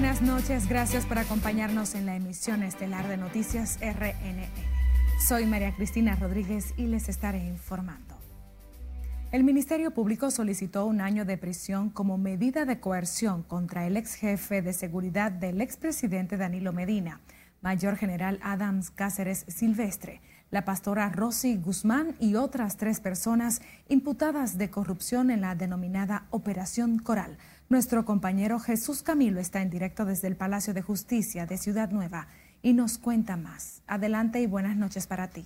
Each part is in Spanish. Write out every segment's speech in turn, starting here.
buenas noches, gracias por acompañarnos en la emisión estelar de Noticias RNN. Soy María Cristina Rodríguez y les estaré informando. El Ministerio Público solicitó un año de prisión como medida de coerción contra el ex jefe de seguridad del expresidente Danilo Medina, Mayor General Adams Cáceres Silvestre, la pastora Rosy Guzmán y otras tres personas imputadas de corrupción en la denominada Operación Coral. Nuestro compañero Jesús Camilo está en directo desde el Palacio de Justicia de Ciudad Nueva y nos cuenta más. Adelante y buenas noches para ti.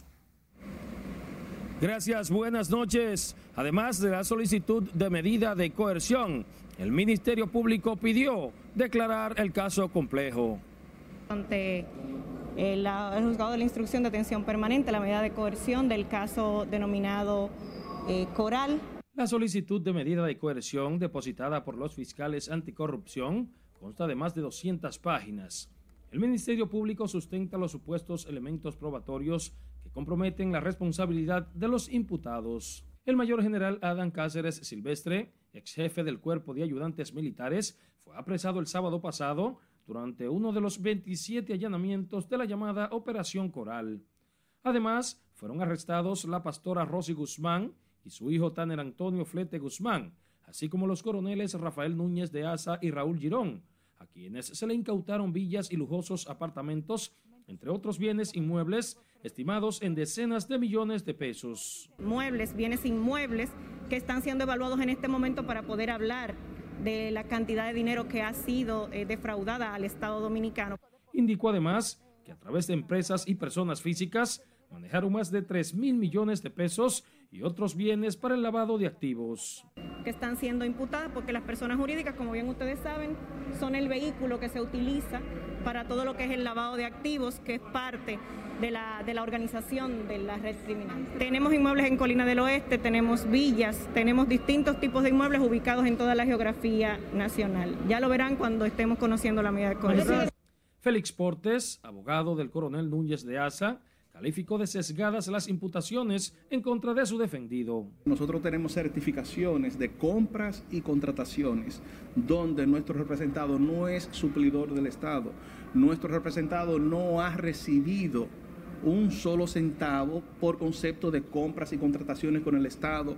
Gracias, buenas noches. Además de la solicitud de medida de coerción, el Ministerio Público pidió declarar el caso complejo. Ante el, juzgado de la instrucción de atención permanente, la medida de coerción del caso denominado eh, Coral. La solicitud de medida de coerción depositada por los fiscales anticorrupción consta de más de 200 páginas. El Ministerio Público sustenta los supuestos elementos probatorios que comprometen la responsabilidad de los imputados. El mayor general Adam Cáceres Silvestre, ex jefe del Cuerpo de Ayudantes Militares, fue apresado el sábado pasado durante uno de los 27 allanamientos de la llamada Operación Coral. Además, fueron arrestados la pastora Rosy Guzmán y su hijo Tanner Antonio Flete Guzmán, así como los coroneles Rafael Núñez de Asa y Raúl Girón, a quienes se le incautaron villas y lujosos apartamentos, entre otros bienes inmuebles estimados en decenas de millones de pesos. Muebles, bienes inmuebles que están siendo evaluados en este momento para poder hablar de la cantidad de dinero que ha sido eh, defraudada al Estado dominicano. Indicó además que a través de empresas y personas físicas manejaron más de 3 mil millones de pesos y otros bienes para el lavado de activos. Que están siendo imputadas porque las personas jurídicas, como bien ustedes saben, son el vehículo que se utiliza para todo lo que es el lavado de activos, que es parte de la, de la organización de la red criminal. Tenemos inmuebles en Colina del Oeste, tenemos villas, tenemos distintos tipos de inmuebles ubicados en toda la geografía nacional. Ya lo verán cuando estemos conociendo la medida de. Félix Portes, abogado del coronel Núñez de Asa, calificó de sesgadas las imputaciones en contra de su defendido. Nosotros tenemos certificaciones de compras y contrataciones donde nuestro representado no es suplidor del Estado. Nuestro representado no ha recibido un solo centavo por concepto de compras y contrataciones con el Estado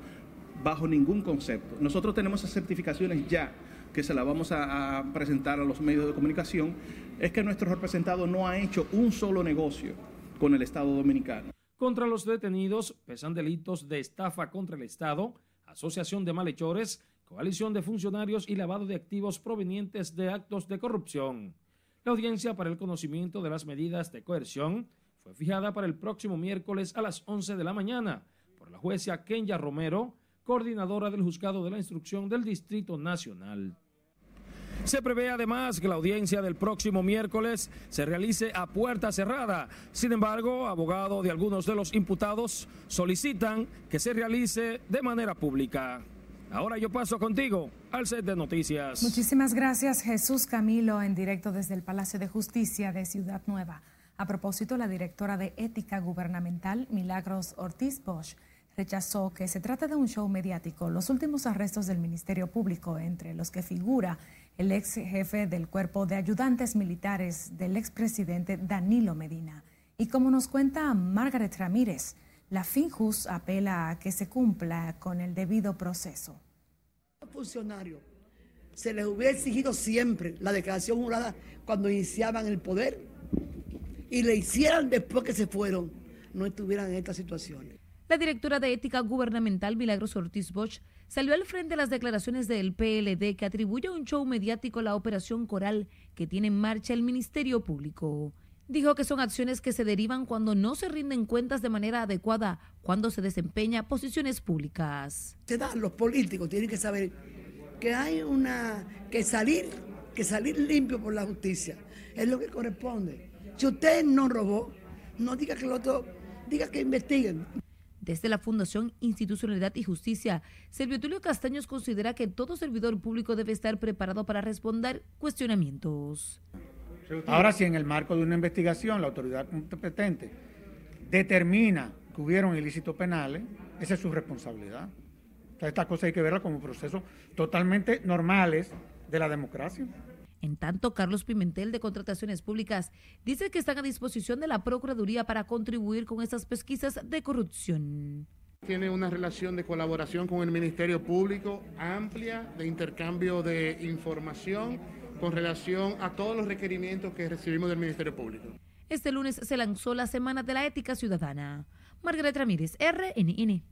bajo ningún concepto. Nosotros tenemos esas certificaciones ya que se las vamos a presentar a los medios de comunicación, es que nuestro representado no ha hecho un solo negocio con el Estado dominicano. Contra los detenidos pesan delitos de estafa contra el Estado, asociación de malhechores, coalición de funcionarios y lavado de activos provenientes de actos de corrupción. La audiencia para el conocimiento de las medidas de coerción fue fijada para el próximo miércoles a las 11 de la mañana por la jueza Kenya Romero, coordinadora del Juzgado de la Instrucción del Distrito Nacional. Se prevé además que la audiencia del próximo miércoles se realice a puerta cerrada. Sin embargo, abogados de algunos de los imputados solicitan que se realice de manera pública. Ahora yo paso contigo al set de noticias. Muchísimas gracias Jesús Camilo en directo desde el Palacio de Justicia de Ciudad Nueva. A propósito, la directora de Ética Gubernamental, Milagros Ortiz Bosch, rechazó que se trata de un show mediático. Los últimos arrestos del Ministerio Público, entre los que figura el ex jefe del cuerpo de ayudantes militares del expresidente Danilo Medina. Y como nos cuenta Margaret Ramírez, la FINJUS apela a que se cumpla con el debido proceso. Los funcionarios se les hubiera exigido siempre la declaración jurada cuando iniciaban el poder y le hicieran después que se fueron, no estuvieran en estas situaciones. La directora de Ética Gubernamental, Milagros Ortiz Bosch, salió al frente las declaraciones del PLD que atribuye a un show mediático la operación Coral que tiene en marcha el Ministerio Público. Dijo que son acciones que se derivan cuando no se rinden cuentas de manera adecuada, cuando se desempeña posiciones públicas. Los políticos tienen que saber que hay una que salir, que salir limpio por la justicia. Es lo que corresponde. Si usted no robó, no diga que el otro, diga que investiguen. Desde la Fundación Institucionalidad y Justicia, Servio Tulio Castaños considera que todo servidor público debe estar preparado para responder cuestionamientos. Ahora, si en el marco de una investigación la autoridad competente determina que hubieron ilícitos penales, esa es su responsabilidad. O sea, estas cosas hay que verlas como procesos totalmente normales de la democracia. En tanto, Carlos Pimentel de Contrataciones Públicas dice que están a disposición de la Procuraduría para contribuir con estas pesquisas de corrupción. Tiene una relación de colaboración con el Ministerio Público amplia de intercambio de información con relación a todos los requerimientos que recibimos del Ministerio Público. Este lunes se lanzó la Semana de la Ética Ciudadana. Margaret Ramírez, RNN.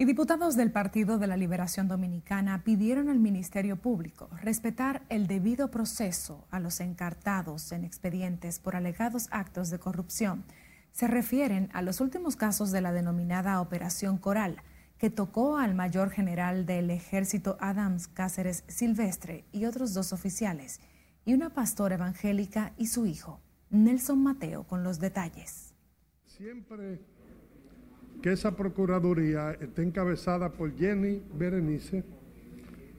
Y diputados del Partido de la Liberación Dominicana pidieron al Ministerio Público respetar el debido proceso a los encartados en expedientes por alegados actos de corrupción. Se refieren a los últimos casos de la denominada Operación Coral, que tocó al mayor general del ejército Adams Cáceres Silvestre y otros dos oficiales, y una pastora evangélica y su hijo. Nelson Mateo con los detalles. Siempre que esa Procuraduría esté encabezada por Jenny Berenice,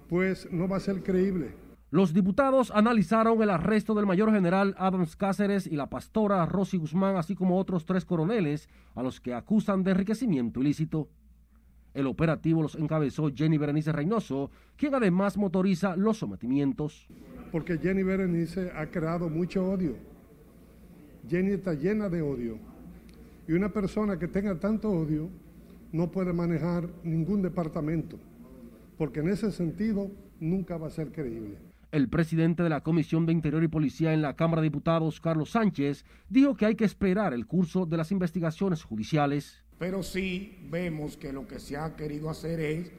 pues no va a ser creíble. Los diputados analizaron el arresto del mayor general Adams Cáceres y la pastora Rosy Guzmán, así como otros tres coroneles, a los que acusan de enriquecimiento ilícito. El operativo los encabezó Jenny Berenice Reynoso, quien además motoriza los sometimientos. Porque Jenny Berenice ha creado mucho odio. Jenny está llena de odio y una persona que tenga tanto odio no puede manejar ningún departamento, porque en ese sentido nunca va a ser creíble. El presidente de la Comisión de Interior y Policía en la Cámara de Diputados, Carlos Sánchez, dijo que hay que esperar el curso de las investigaciones judiciales. Pero sí vemos que lo que se ha querido hacer es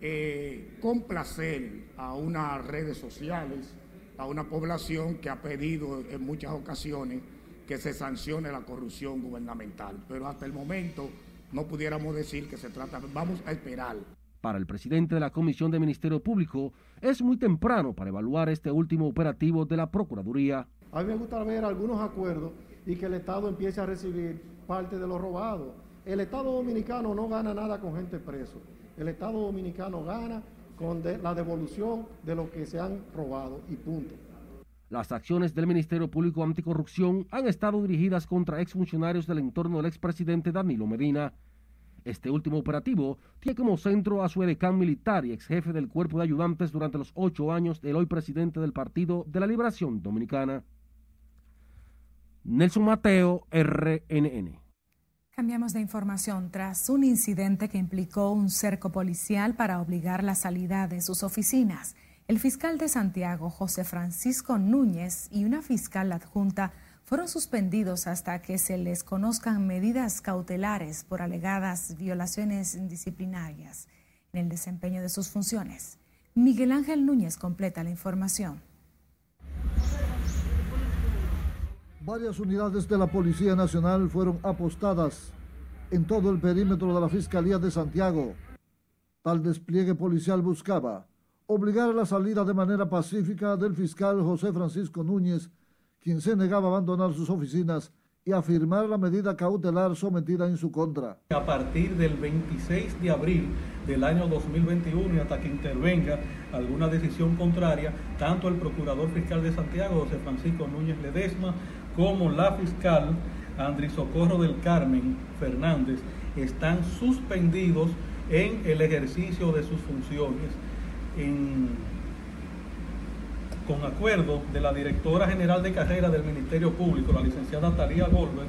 eh, complacer a unas redes sociales, a una población que ha pedido en muchas ocasiones que se sancione la corrupción gubernamental. Pero hasta el momento no pudiéramos decir que se trata, vamos a esperar. Para el presidente de la Comisión de Ministerio Público, es muy temprano para evaluar este último operativo de la Procuraduría. A mí me gusta ver algunos acuerdos y que el Estado empiece a recibir parte de lo robado. El Estado dominicano no gana nada con gente preso. El Estado dominicano gana con la devolución de lo que se han robado y punto. Las acciones del Ministerio Público Anticorrupción han estado dirigidas contra exfuncionarios del entorno del expresidente Danilo Medina. Este último operativo tiene como centro a su edecán militar y ex jefe del cuerpo de ayudantes durante los ocho años del hoy presidente del Partido de la Liberación Dominicana. Nelson Mateo, RNN. Cambiamos de información tras un incidente que implicó un cerco policial para obligar la salida de sus oficinas. El fiscal de Santiago, José Francisco Núñez, y una fiscal adjunta fueron suspendidos hasta que se les conozcan medidas cautelares por alegadas violaciones disciplinarias en el desempeño de sus funciones. Miguel Ángel Núñez completa la información. Varias unidades de la Policía Nacional fueron apostadas en todo el perímetro de la Fiscalía de Santiago. Tal despliegue policial buscaba obligar a la salida de manera pacífica del fiscal José Francisco Núñez, quien se negaba a abandonar sus oficinas y a firmar la medida cautelar sometida en su contra. A partir del 26 de abril del año 2021 y hasta que intervenga alguna decisión contraria, tanto el Procurador Fiscal de Santiago, José Francisco Núñez Ledesma, como la fiscal Andri Socorro del Carmen Fernández están suspendidos en el ejercicio de sus funciones con acuerdo de la directora general de carrera del Ministerio Público, la licenciada Taría Goldberg,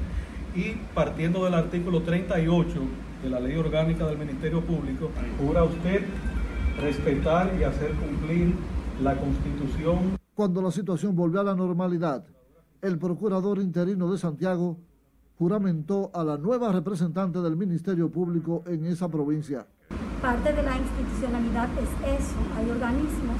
y partiendo del artículo 38 de la ley orgánica del Ministerio Público, jura usted respetar y hacer cumplir la Constitución. Cuando la situación volvió a la normalidad, el procurador interino de Santiago juramentó a la nueva representante del Ministerio Público en esa provincia parte de la institucionalidad es eso. Hay organismos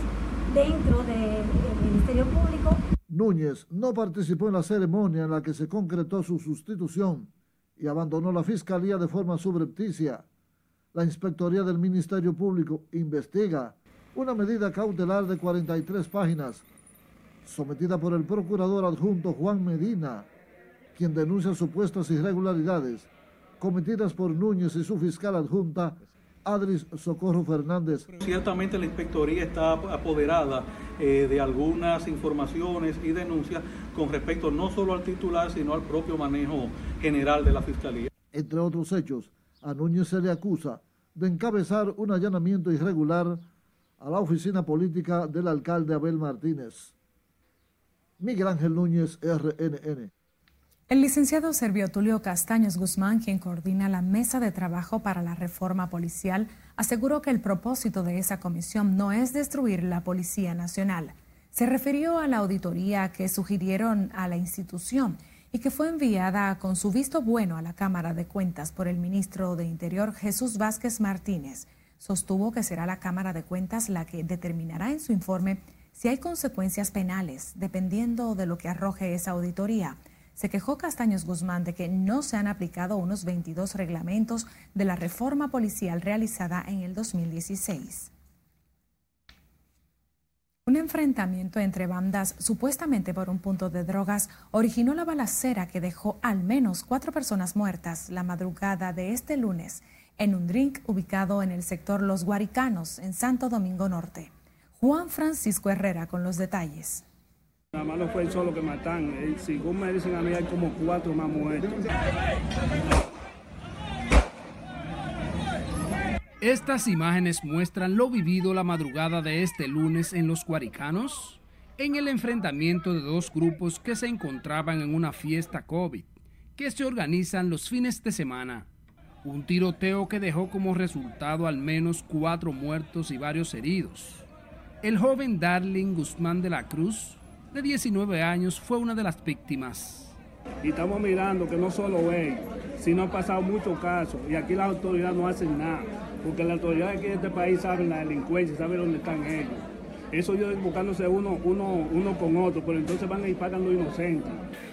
dentro del Ministerio Público. Núñez no participó en la ceremonia en la que se concretó su sustitución y abandonó la Fiscalía de forma subrepticia. La Inspectoría del Ministerio Público investiga una medida cautelar de 43 páginas sometida por el procurador adjunto Juan Medina, quien denuncia supuestas irregularidades cometidas por Núñez y su fiscal adjunta Adris Socorro Fernández. Ciertamente la inspectoría está apoderada eh, de algunas informaciones y denuncias con respecto no solo al titular, sino al propio manejo general de la Fiscalía. Entre otros hechos, a Núñez se le acusa de encabezar un allanamiento irregular a la oficina política del alcalde Abel Martínez. Miguel Ángel Núñez, RNN. El licenciado Servio Tulio Castaños Guzmán, quien coordina la mesa de trabajo para la reforma policial, aseguró que el propósito de esa comisión no es destruir la Policía Nacional. Se refirió a la auditoría que sugirieron a la institución y que fue enviada con su visto bueno a la Cámara de Cuentas por el ministro de Interior Jesús Vázquez Martínez. Sostuvo que será la Cámara de Cuentas la que determinará en su informe si hay consecuencias penales, dependiendo de lo que arroje esa auditoría se quejó Castaños Guzmán de que no se han aplicado unos 22 reglamentos de la reforma policial realizada en el 2016. Un enfrentamiento entre bandas, supuestamente por un punto de drogas, originó la balacera que dejó al menos cuatro personas muertas la madrugada de este lunes en un drink ubicado en el sector Los Guaricanos, en Santo Domingo Norte. Juan Francisco Herrera con los detalles. Nada más no fue el solo que matan. Eh, según me dicen a mí, hay como cuatro más muertos. Estas imágenes muestran lo vivido la madrugada de este lunes en los Cuaricanos, en el enfrentamiento de dos grupos que se encontraban en una fiesta COVID, que se organizan los fines de semana. Un tiroteo que dejó como resultado al menos cuatro muertos y varios heridos. El joven Darling Guzmán de la Cruz de 19 años, fue una de las víctimas. Y estamos mirando que no solo él, sino han pasado muchos casos y aquí las autoridades no hacen nada, porque las autoridades aquí de este país saben la delincuencia, saben dónde están ellos. Eso ellos buscándose uno, uno, uno con otro, pero entonces van y pagan los inocentes.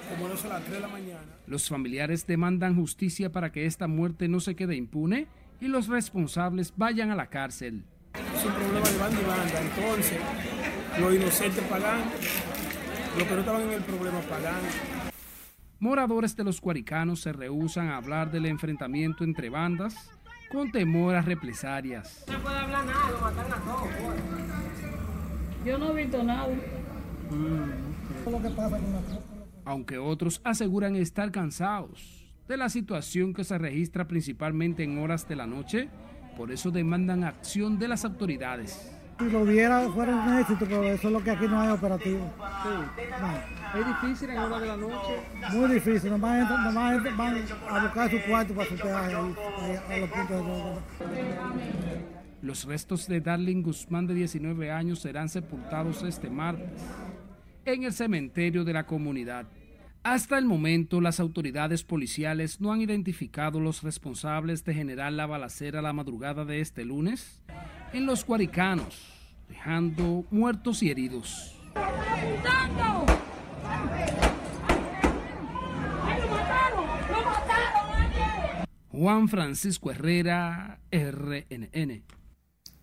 Como no son las 3 de la mañana. Los familiares demandan justicia para que esta muerte no se quede impune y los responsables vayan a la cárcel. Es un problema de banda y banda, entonces los inocentes pagan los que no estaban en el problema pagan. Moradores de los Cuaricanos se rehusan a hablar del enfrentamiento entre bandas con temor a represalias. No se puede hablar nada, lo mataron a todos. Pues. Yo no he visto nada. Aunque otros aseguran estar cansados de la situación que se registra principalmente en horas de la noche, por eso demandan acción de las autoridades. Si lo hubiera, fuera un éxito, pero eso es lo que aquí no hay operativo. ¿Es difícil en hora de la noche? Muy difícil, nomás, nomás van a buscar su cuarto para su peaje a los puntos de Los restos de Darling Guzmán, de 19 años, serán sepultados este martes en el cementerio de la comunidad. Hasta el momento, las autoridades policiales no han identificado los responsables de generar la balacera la madrugada de este lunes en los Guaricanos, dejando muertos y heridos. Juan Francisco Herrera, RNN.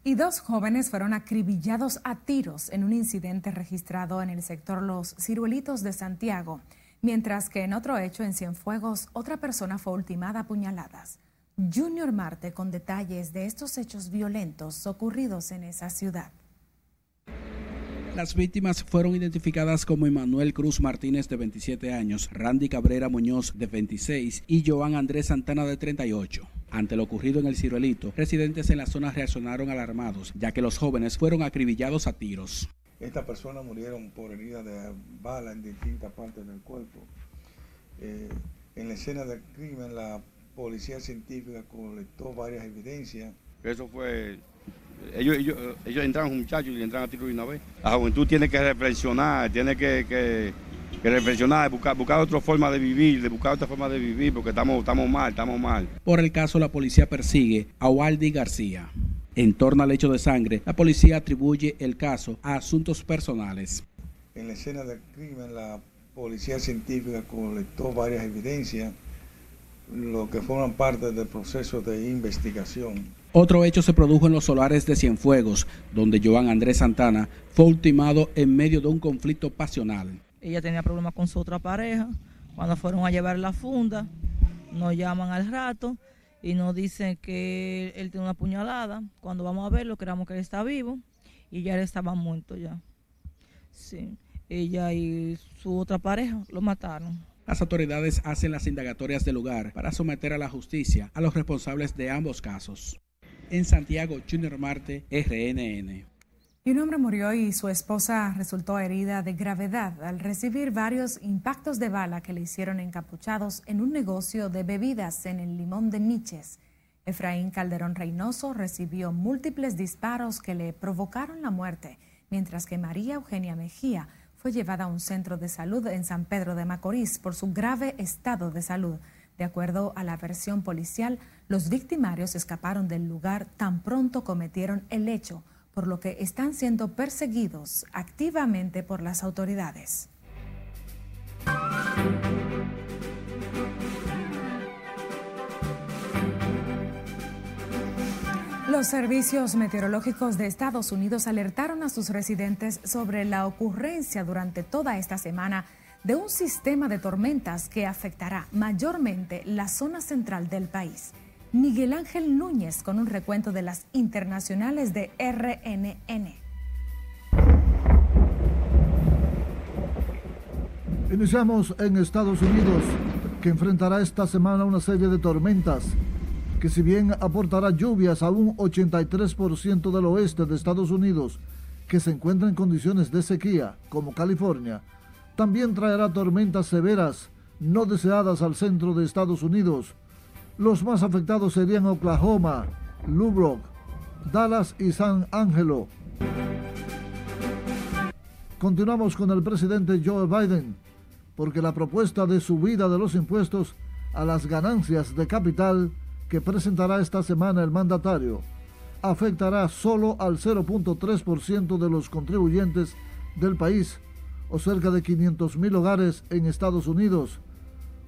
Y dos jóvenes fueron acribillados a tiros en un incidente registrado en el sector Los Ciruelitos de Santiago, mientras que en otro hecho en Cienfuegos otra persona fue ultimada a puñaladas. Junior Marte con detalles de estos hechos violentos ocurridos en esa ciudad. Las víctimas fueron identificadas como Emanuel Cruz Martínez de 27 años, Randy Cabrera Muñoz de 26 y Joan Andrés Santana de 38. Ante lo ocurrido en el Ciruelito, residentes en la zona reaccionaron alarmados, ya que los jóvenes fueron acribillados a tiros. Estas personas murieron por heridas de bala en distintas partes del cuerpo. Eh, en la escena del crimen, la policía científica colectó varias evidencias. Eso fue, ellos, ellos, ellos entraron muchachos y entraron a tiro de una vez. La juventud tiene que reflexionar, tiene que, que, reflexionar, buscar, buscar otra forma de vivir, de buscar otra forma de vivir, porque estamos, estamos mal, estamos mal. Por el caso, la policía persigue a Waldi García. En torno al hecho de sangre, la policía atribuye el caso a asuntos personales. En la escena del crimen, la policía científica colectó varias evidencias lo que forman parte del proceso de investigación. Otro hecho se produjo en los solares de Cienfuegos, donde Joan Andrés Santana fue ultimado en medio de un conflicto pasional. Ella tenía problemas con su otra pareja. Cuando fueron a llevar la funda, nos llaman al rato y nos dicen que él tiene una puñalada. Cuando vamos a verlo, creamos que él está vivo y ya él estaba muerto ya. Sí, ella y su otra pareja lo mataron. Las autoridades hacen las indagatorias del lugar para someter a la justicia a los responsables de ambos casos. En Santiago, Junior Marte, RNN. Y un hombre murió y su esposa resultó herida de gravedad al recibir varios impactos de bala que le hicieron encapuchados en un negocio de bebidas en el Limón de Niches. Efraín Calderón Reynoso recibió múltiples disparos que le provocaron la muerte, mientras que María Eugenia Mejía fue llevada a un centro de salud en San Pedro de Macorís por su grave estado de salud. De acuerdo a la versión policial, los victimarios escaparon del lugar tan pronto cometieron el hecho por lo que están siendo perseguidos activamente por las autoridades. Los servicios meteorológicos de Estados Unidos alertaron a sus residentes sobre la ocurrencia durante toda esta semana de un sistema de tormentas que afectará mayormente la zona central del país. Miguel Ángel Núñez con un recuento de las internacionales de RNN. Iniciamos en Estados Unidos, que enfrentará esta semana una serie de tormentas que si bien aportará lluvias a un 83% del oeste de Estados Unidos, que se encuentra en condiciones de sequía, como California, también traerá tormentas severas no deseadas al centro de Estados Unidos, los más afectados serían Oklahoma, Lubbock, Dallas y San Angelo. Continuamos con el presidente Joe Biden, porque la propuesta de subida de los impuestos a las ganancias de capital que presentará esta semana el mandatario afectará solo al 0.3% de los contribuyentes del país, o cerca de 500 mil hogares en Estados Unidos,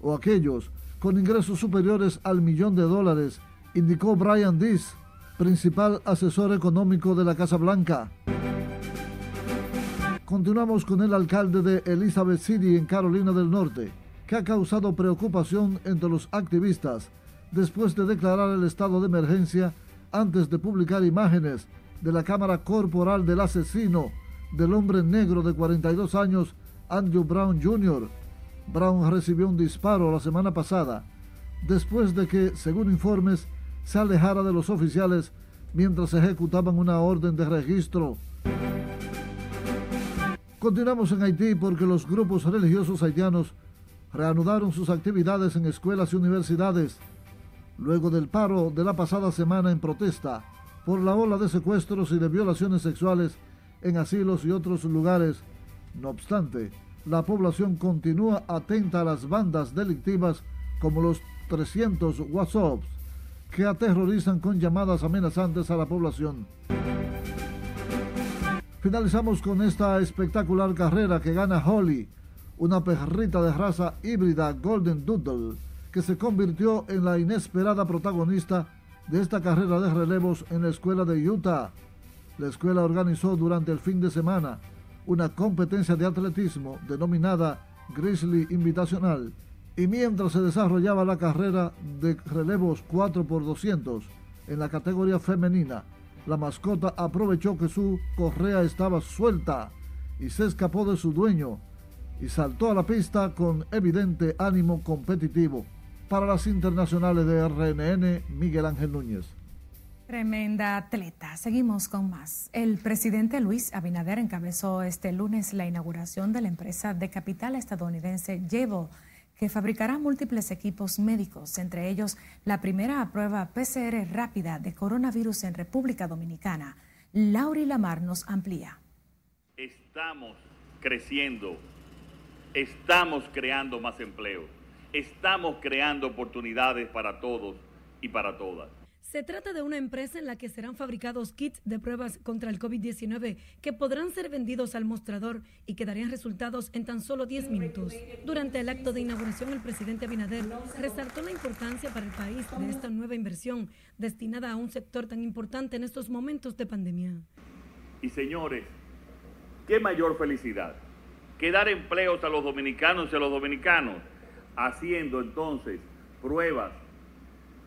o aquellos con ingresos superiores al millón de dólares, indicó Brian Dees, principal asesor económico de la Casa Blanca. Continuamos con el alcalde de Elizabeth City en Carolina del Norte, que ha causado preocupación entre los activistas después de declarar el estado de emergencia antes de publicar imágenes de la cámara corporal del asesino del hombre negro de 42 años, Andrew Brown Jr., Brown recibió un disparo la semana pasada después de que, según informes, se alejara de los oficiales mientras ejecutaban una orden de registro. Continuamos en Haití porque los grupos religiosos haitianos reanudaron sus actividades en escuelas y universidades luego del paro de la pasada semana en protesta por la ola de secuestros y de violaciones sexuales en asilos y otros lugares. No obstante, la población continúa atenta a las bandas delictivas como los 300 WhatsApps que aterrorizan con llamadas amenazantes a la población. Finalizamos con esta espectacular carrera que gana Holly, una perrita de raza híbrida Golden Doodle, que se convirtió en la inesperada protagonista de esta carrera de relevos en la escuela de Utah. La escuela organizó durante el fin de semana una competencia de atletismo denominada Grizzly Invitacional y mientras se desarrollaba la carrera de relevos 4x200 en la categoría femenina, la mascota aprovechó que su correa estaba suelta y se escapó de su dueño y saltó a la pista con evidente ánimo competitivo. Para las internacionales de RNN, Miguel Ángel Núñez. Tremenda atleta. Seguimos con más. El presidente Luis Abinader encabezó este lunes la inauguración de la empresa de capital estadounidense Llevo, que fabricará múltiples equipos médicos, entre ellos la primera prueba PCR rápida de coronavirus en República Dominicana. Lauri Lamar nos amplía. Estamos creciendo, estamos creando más empleo, estamos creando oportunidades para todos y para todas. Se trata de una empresa en la que serán fabricados kits de pruebas contra el COVID-19 que podrán ser vendidos al mostrador y que darían resultados en tan solo 10 minutos. Durante el acto de inauguración, el presidente Abinader resaltó la importancia para el país de esta nueva inversión destinada a un sector tan importante en estos momentos de pandemia. Y señores, qué mayor felicidad que dar empleos a los dominicanos y a los dominicanos haciendo entonces pruebas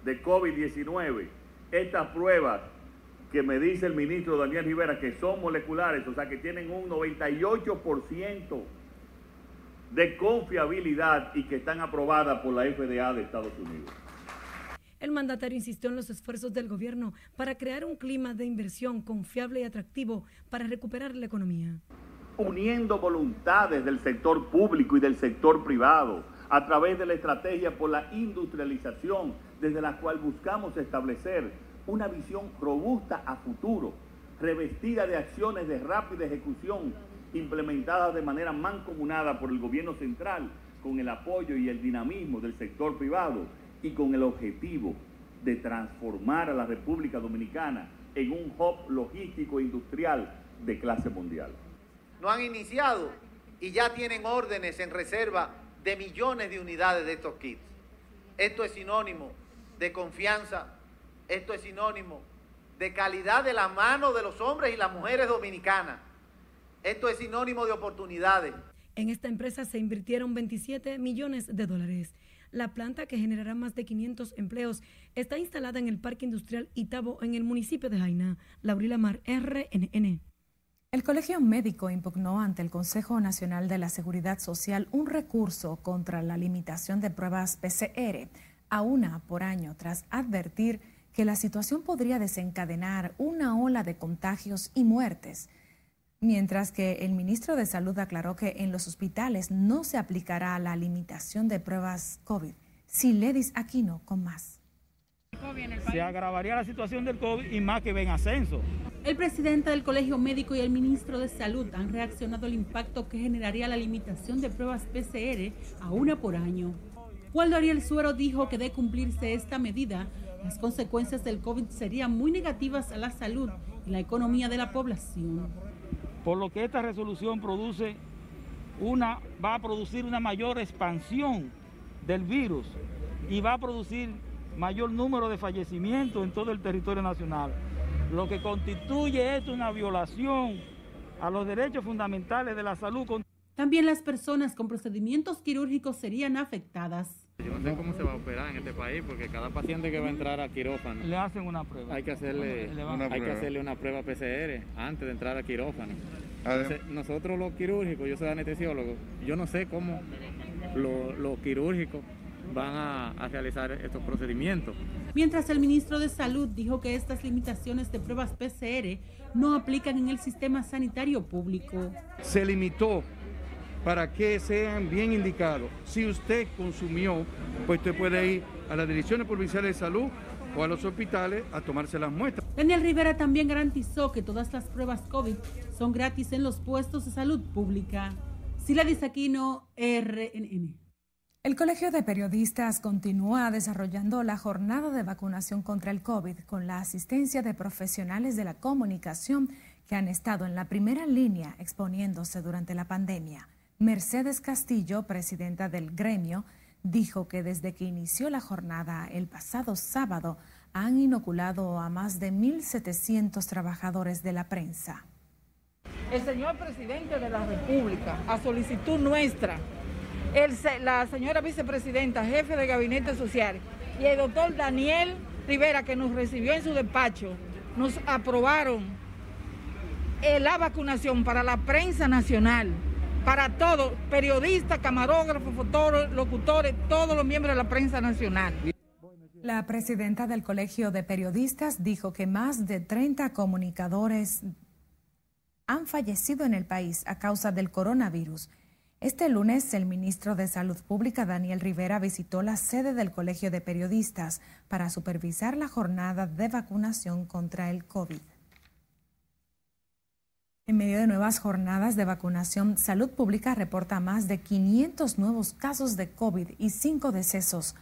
de COVID-19 estas pruebas que me dice el ministro Daniel Rivera que son moleculares, o sea que tienen un 98% de confiabilidad y que están aprobadas por la FDA de Estados Unidos. El mandatario insistió en los esfuerzos del gobierno para crear un clima de inversión confiable y atractivo para recuperar la economía. Uniendo voluntades del sector público y del sector privado a través de la estrategia por la industrialización, desde la cual buscamos establecer una visión robusta a futuro, revestida de acciones de rápida ejecución, implementadas de manera mancomunada por el gobierno central, con el apoyo y el dinamismo del sector privado y con el objetivo de transformar a la República Dominicana en un hub logístico e industrial de clase mundial. No han iniciado y ya tienen órdenes en reserva de millones de unidades de estos kits. Esto es sinónimo de confianza, esto es sinónimo de calidad de la mano de los hombres y las mujeres dominicanas. Esto es sinónimo de oportunidades. En esta empresa se invirtieron 27 millones de dólares. La planta, que generará más de 500 empleos, está instalada en el Parque Industrial Itabo, en el municipio de Jaina. Laurila Mar, RNN. El Colegio Médico impugnó ante el Consejo Nacional de la Seguridad Social un recurso contra la limitación de pruebas PCR a una por año, tras advertir que la situación podría desencadenar una ola de contagios y muertes. Mientras que el ministro de Salud aclaró que en los hospitales no se aplicará la limitación de pruebas COVID. Siledis Aquino con más. Se agravaría la situación del COVID y más que ven ascenso. El presidente del Colegio Médico y el ministro de Salud han reaccionado al impacto que generaría la limitación de pruebas PCR a una por año. Waldo Ariel Suero dijo que de cumplirse esta medida, las consecuencias del COVID serían muy negativas a la salud y la economía de la población por lo que esta resolución produce una, va a producir una mayor expansión del virus y va a producir mayor número de fallecimientos en todo el territorio nacional, lo que constituye esto una violación a los derechos fundamentales de la salud. También las personas con procedimientos quirúrgicos serían afectadas. Yo no sé cómo se va a operar en este país porque cada paciente que va a entrar a quirófano le hacen una prueba. Hay que hacerle, una, hay que hacerle una prueba PCR antes de entrar a quirófano. nosotros los quirúrgicos, yo soy anestesiólogo, yo no sé cómo los quirúrgicos van a, a, realizar estos procedimientos. Mientras el ministro de Salud dijo que estas limitaciones de pruebas PCR no aplican en el sistema sanitario público. Se limitó para que sean bien indicados. Si usted consumió, pues usted puede ir a las direcciones provinciales de salud o a los hospitales a tomarse las muestras. Daniel Rivera también garantizó que todas las pruebas COVID son gratis en los puestos de salud pública. Sila Aquino, RNN. El Colegio de Periodistas continúa desarrollando la jornada de vacunación contra el COVID con la asistencia de profesionales de la comunicación que han estado en la primera línea exponiéndose durante la pandemia. Mercedes Castillo, presidenta del gremio, dijo que desde que inició la jornada el pasado sábado han inoculado a más de 1.700 trabajadores de la prensa. El señor presidente de la República, a solicitud nuestra, la señora vicepresidenta, jefe de gabinete social, y el doctor Daniel Rivera, que nos recibió en su despacho, nos aprobaron eh, la vacunación para la prensa nacional para todos, periodistas, camarógrafos, fotógrafos, locutores, todos los miembros de la prensa nacional. La presidenta del Colegio de Periodistas dijo que más de 30 comunicadores han fallecido en el país a causa del coronavirus. Este lunes, el ministro de Salud Pública, Daniel Rivera, visitó la sede del Colegio de Periodistas para supervisar la jornada de vacunación contra el COVID. En medio de nuevas jornadas de vacunación, Salud Pública reporta más de 500 nuevos casos de COVID y 5 decesos.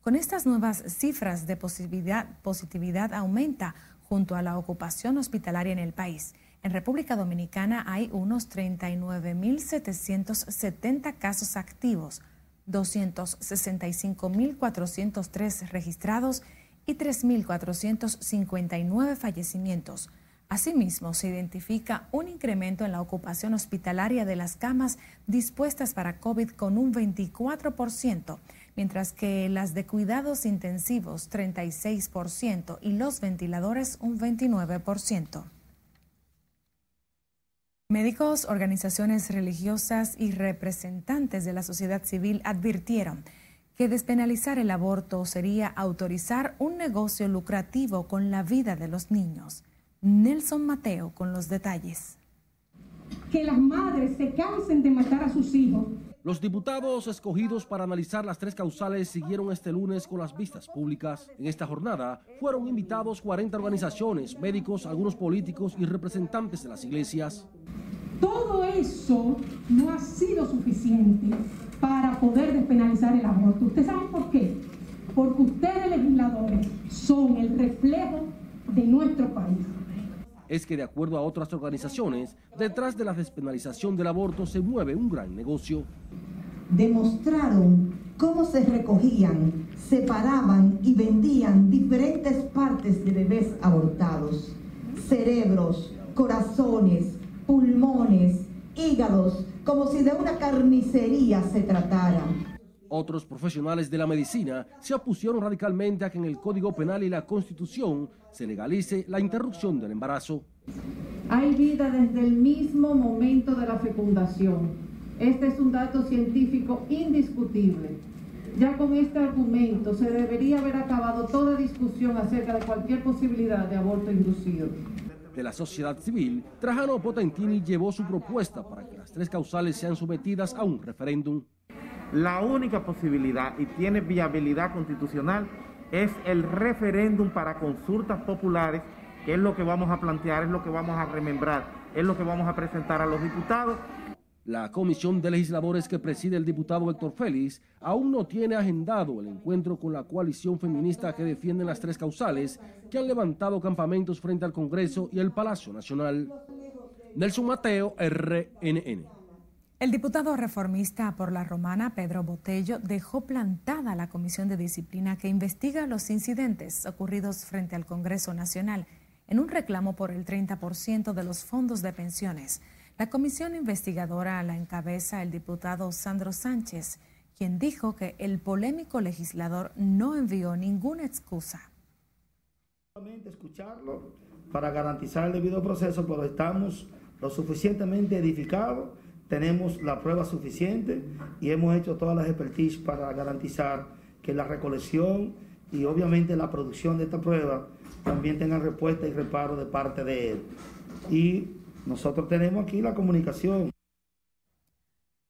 Con estas nuevas cifras de positividad, positividad aumenta junto a la ocupación hospitalaria en el país. En República Dominicana hay unos 39.770 casos activos, 265.403 registrados y 3.459 fallecimientos. Asimismo, se identifica un incremento en la ocupación hospitalaria de las camas dispuestas para COVID con un 24%, mientras que las de cuidados intensivos 36% y los ventiladores un 29%. Médicos, organizaciones religiosas y representantes de la sociedad civil advirtieron que despenalizar el aborto sería autorizar un negocio lucrativo con la vida de los niños. Nelson Mateo con los detalles. Que las madres se cansen de matar a sus hijos los diputados escogidos para analizar las tres causales siguieron este lunes con las vistas públicas. En esta jornada fueron invitados 40 organizaciones, médicos, algunos políticos y representantes de las iglesias. Todo eso no ha sido suficiente para poder despenalizar el aborto. ¿Usted sabe por qué? Porque ustedes legisladores son el reflejo de nuestro país es que de acuerdo a otras organizaciones, detrás de la despenalización del aborto se mueve un gran negocio. Demostraron cómo se recogían, separaban y vendían diferentes partes de bebés abortados, cerebros, corazones, pulmones, hígados, como si de una carnicería se tratara. Otros profesionales de la medicina se opusieron radicalmente a que en el Código Penal y la Constitución se legalice la interrupción del embarazo. Hay vida desde el mismo momento de la fecundación. Este es un dato científico indiscutible. Ya con este argumento se debería haber acabado toda discusión acerca de cualquier posibilidad de aborto inducido. De la sociedad civil, Trajano Potentini llevó su propuesta para que las tres causales sean sometidas a un referéndum. La única posibilidad y tiene viabilidad constitucional es el referéndum para consultas populares, que es lo que vamos a plantear, es lo que vamos a remembrar, es lo que vamos a presentar a los diputados. La comisión de legisladores que preside el diputado Héctor Félix aún no tiene agendado el encuentro con la coalición feminista que defiende las tres causales que han levantado campamentos frente al Congreso y el Palacio Nacional. Nelson Mateo, RNN. El diputado reformista por la romana, Pedro Botello, dejó plantada la comisión de disciplina que investiga los incidentes ocurridos frente al Congreso Nacional en un reclamo por el 30% de los fondos de pensiones. La comisión investigadora la encabeza el diputado Sandro Sánchez, quien dijo que el polémico legislador no envió ninguna excusa. Escucharlo para garantizar el debido proceso, pero estamos lo suficientemente edificados tenemos la prueba suficiente y hemos hecho todas las expertise para garantizar que la recolección y obviamente la producción de esta prueba también tengan respuesta y reparo de parte de él. Y nosotros tenemos aquí la comunicación.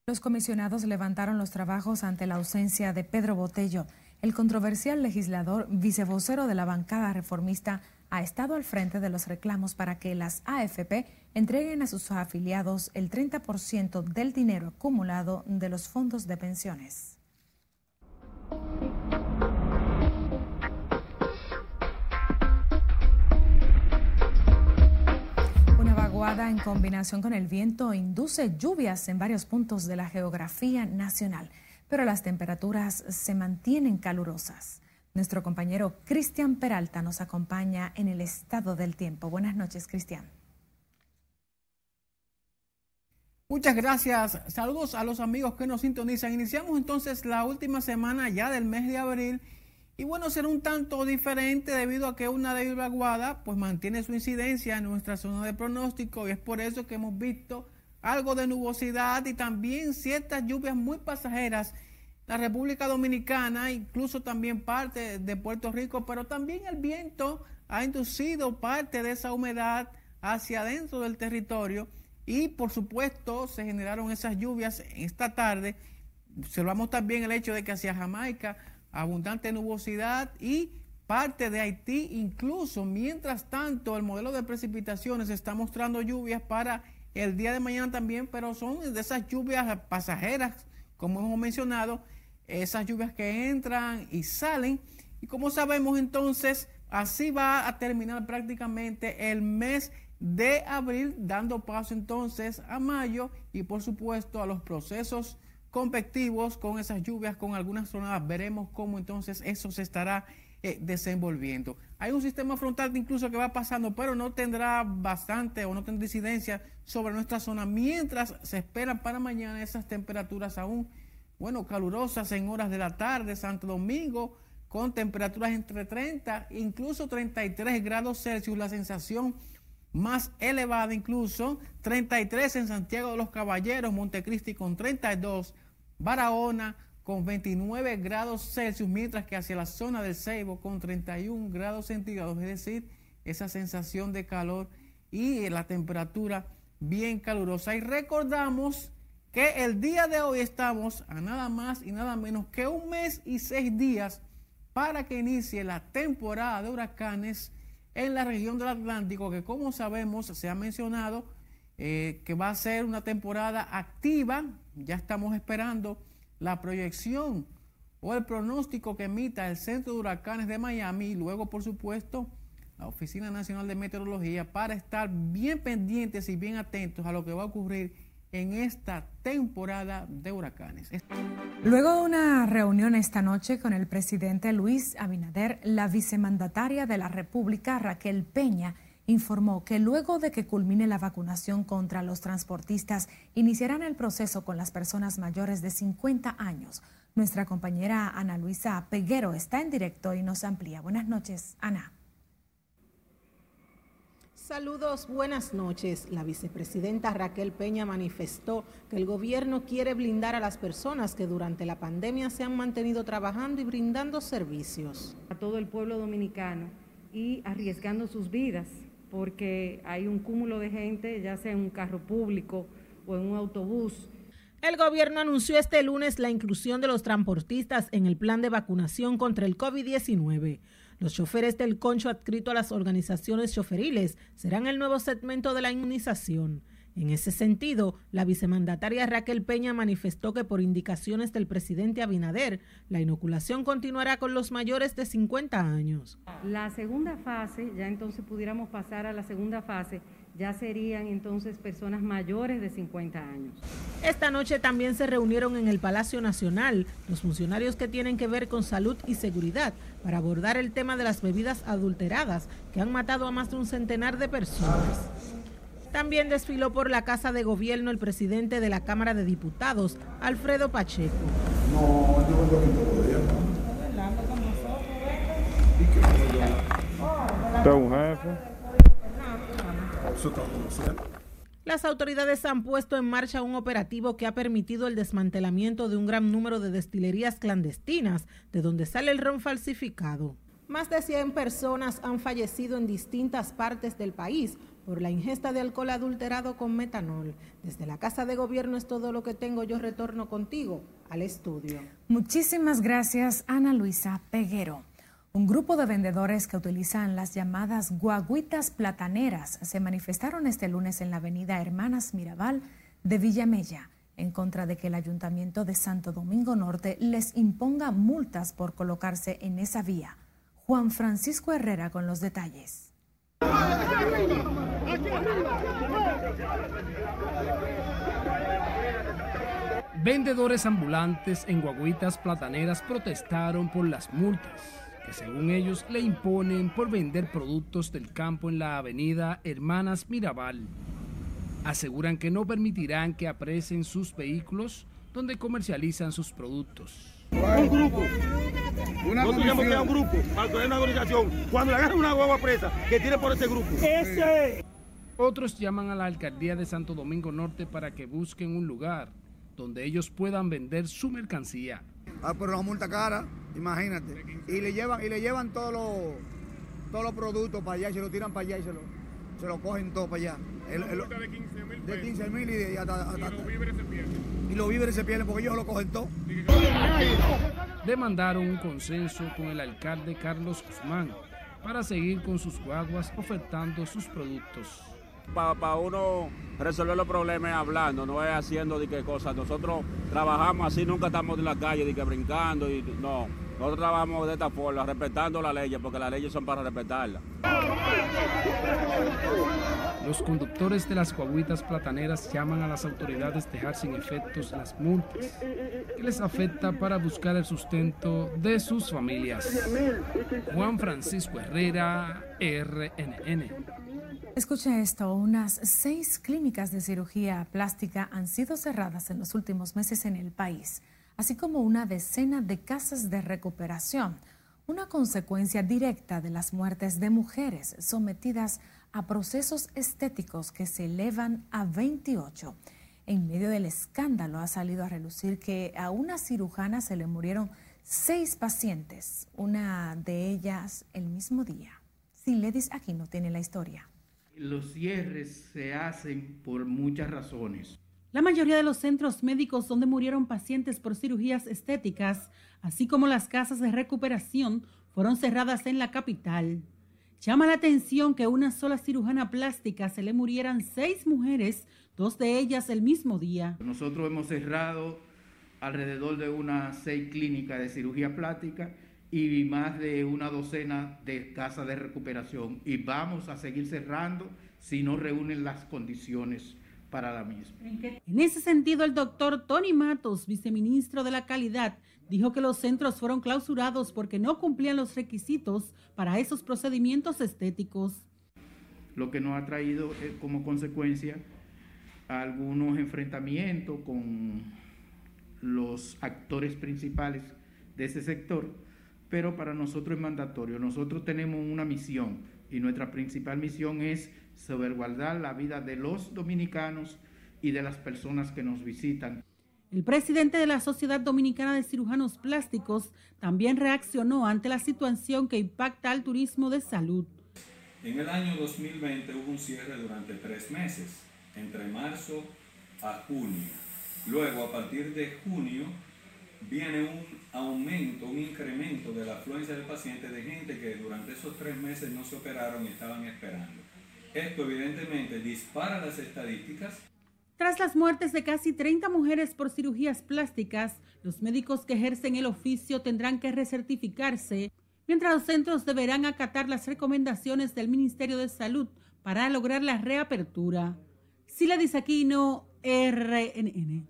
Los comisionados levantaron los trabajos ante la ausencia de Pedro Botello, el controversial legislador vicevocero de la bancada reformista ha estado al frente de los reclamos para que las AFP entreguen a sus afiliados el 30% del dinero acumulado de los fondos de pensiones. Una vaguada en combinación con el viento induce lluvias en varios puntos de la geografía nacional, pero las temperaturas se mantienen calurosas. Nuestro compañero Cristian Peralta nos acompaña en el estado del tiempo. Buenas noches, Cristian. Muchas gracias. Saludos a los amigos que nos sintonizan. Iniciamos entonces la última semana ya del mes de abril. Y bueno, será un tanto diferente debido a que una débil vaguada pues mantiene su incidencia en nuestra zona de pronóstico y es por eso que hemos visto algo de nubosidad y también ciertas lluvias muy pasajeras la República Dominicana, incluso también parte de Puerto Rico, pero también el viento ha inducido parte de esa humedad hacia adentro del territorio y por supuesto se generaron esas lluvias esta tarde. Observamos también el hecho de que hacia Jamaica abundante nubosidad y parte de Haití, incluso mientras tanto el modelo de precipitaciones está mostrando lluvias para el día de mañana también, pero son de esas lluvias pasajeras, como hemos mencionado, esas lluvias que entran y salen. Y como sabemos entonces, así va a terminar prácticamente el mes de abril, dando paso entonces a mayo y por supuesto a los procesos convectivos con esas lluvias, con algunas zonas. Veremos cómo entonces eso se estará eh, desenvolviendo. Hay un sistema frontal incluso que va pasando, pero no tendrá bastante o no tendrá incidencia sobre nuestra zona, mientras se esperan para mañana esas temperaturas aún bueno, calurosas en horas de la tarde, Santo Domingo, con temperaturas entre 30 incluso 33 grados Celsius, la sensación más elevada incluso, 33 en Santiago de los Caballeros, Montecristi con 32, Barahona, con 29 grados Celsius, mientras que hacia la zona del Ceibo con 31 grados centígrados, es decir, esa sensación de calor y la temperatura bien calurosa. Y recordamos que el día de hoy estamos a nada más y nada menos que un mes y seis días para que inicie la temporada de huracanes en la región del Atlántico, que como sabemos se ha mencionado eh, que va a ser una temporada activa. Ya estamos esperando la proyección o el pronóstico que emita el Centro de Huracanes de Miami y luego, por supuesto, la Oficina Nacional de Meteorología para estar bien pendientes y bien atentos a lo que va a ocurrir en esta temporada de huracanes. Luego de una reunión esta noche con el presidente Luis Abinader, la vicemandataria de la República, Raquel Peña, informó que luego de que culmine la vacunación contra los transportistas, iniciarán el proceso con las personas mayores de 50 años. Nuestra compañera Ana Luisa Peguero está en directo y nos amplía. Buenas noches, Ana. Saludos, buenas noches. La vicepresidenta Raquel Peña manifestó que el gobierno quiere blindar a las personas que durante la pandemia se han mantenido trabajando y brindando servicios. A todo el pueblo dominicano y arriesgando sus vidas porque hay un cúmulo de gente, ya sea en un carro público o en un autobús. El gobierno anunció este lunes la inclusión de los transportistas en el plan de vacunación contra el COVID-19. Los choferes del concho adscrito a las organizaciones choferiles serán el nuevo segmento de la inmunización. En ese sentido, la vicemandataria Raquel Peña manifestó que por indicaciones del presidente Abinader, la inoculación continuará con los mayores de 50 años. La segunda fase, ya entonces pudiéramos pasar a la segunda fase, ya serían entonces personas mayores de 50 años. Esta noche también se reunieron en el Palacio Nacional los funcionarios que tienen que ver con salud y seguridad para abordar el tema de las bebidas adulteradas que han matado a más de un centenar de personas. También desfiló por la Casa de Gobierno el presidente de la Cámara de Diputados, Alfredo Pacheco. No, Las autoridades han puesto en marcha un operativo que ha permitido el desmantelamiento de un gran número de destilerías clandestinas, de donde sale el ron falsificado. Más de 100 personas han fallecido en distintas partes del país por la ingesta de alcohol adulterado con metanol. Desde la Casa de Gobierno es todo lo que tengo. Yo retorno contigo al estudio. Muchísimas gracias, Ana Luisa Peguero. Un grupo de vendedores que utilizan las llamadas guaguitas plataneras se manifestaron este lunes en la avenida Hermanas Mirabal de Villamella en contra de que el Ayuntamiento de Santo Domingo Norte les imponga multas por colocarse en esa vía. Juan Francisco Herrera con los detalles. Vendedores ambulantes en guaguitas plataneras protestaron por las multas que según ellos le imponen por vender productos del campo en la avenida Hermanas Mirabal. Aseguran que no permitirán que aprecen sus vehículos donde comercializan sus productos. Un grupo. Una Nosotros que un grupo, para una organización. Cuando le agarran una guagua presa, que tiene por ese grupo. Ese. Otros llaman a la alcaldía de Santo Domingo Norte para que busquen un lugar donde ellos puedan vender su mercancía. Ah, pero una multa cara, imagínate. Y le llevan, y le llevan todos los todos los productos para allá y se lo tiran para allá y se lo, se lo cogen todo para allá. El, de 15 mil y de hasta, hasta, y los víveres se pierden. Y los víveres se pierden porque ellos lo cogen todo. Demandaron un consenso con el alcalde Carlos Guzmán para seguir con sus guaguas ofertando sus productos. Para uno resolver los problemas hablando, no es haciendo de qué cosas. Nosotros trabajamos así, nunca estamos en la calle de que brincando y no. Nosotros trabajamos de esta forma, respetando las leyes, porque las leyes son para respetarlas. Los conductores de las coaguitas plataneras llaman a las autoridades dejar sin efectos las multas que les afecta para buscar el sustento de sus familias. Juan Francisco Herrera, RNN. Escucha esto, unas seis clínicas de cirugía plástica han sido cerradas en los últimos meses en el país así como una decena de casas de recuperación, una consecuencia directa de las muertes de mujeres sometidas a procesos estéticos que se elevan a 28. En medio del escándalo ha salido a relucir que a una cirujana se le murieron seis pacientes, una de ellas el mismo día. Siledis aquí no tiene la historia. Los cierres se hacen por muchas razones. La mayoría de los centros médicos donde murieron pacientes por cirugías estéticas, así como las casas de recuperación, fueron cerradas en la capital. Llama la atención que una sola cirujana plástica se le murieran seis mujeres, dos de ellas el mismo día. Nosotros hemos cerrado alrededor de unas seis clínicas de cirugía plástica y más de una docena de casas de recuperación. Y vamos a seguir cerrando si no reúnen las condiciones para la misma. En ese sentido, el doctor Tony Matos, viceministro de la Calidad, dijo que los centros fueron clausurados porque no cumplían los requisitos para esos procedimientos estéticos. Lo que nos ha traído eh, como consecuencia algunos enfrentamientos con los actores principales de ese sector pero para nosotros es mandatorio. Nosotros tenemos una misión y nuestra principal misión es salvaguardar la vida de los dominicanos y de las personas que nos visitan. El presidente de la Sociedad Dominicana de Cirujanos Plásticos también reaccionó ante la situación que impacta al turismo de salud. En el año 2020 hubo un cierre durante tres meses, entre marzo a junio. Luego, a partir de junio, viene un aumento, un incremento de la afluencia de pacientes de gente que durante esos tres meses no se operaron y estaban esperando. Esto evidentemente dispara las estadísticas. Tras las muertes de casi 30 mujeres por cirugías plásticas, los médicos que ejercen el oficio tendrán que recertificarse, mientras los centros deberán acatar las recomendaciones del Ministerio de Salud para lograr la reapertura. Sila Disaquino, RNN.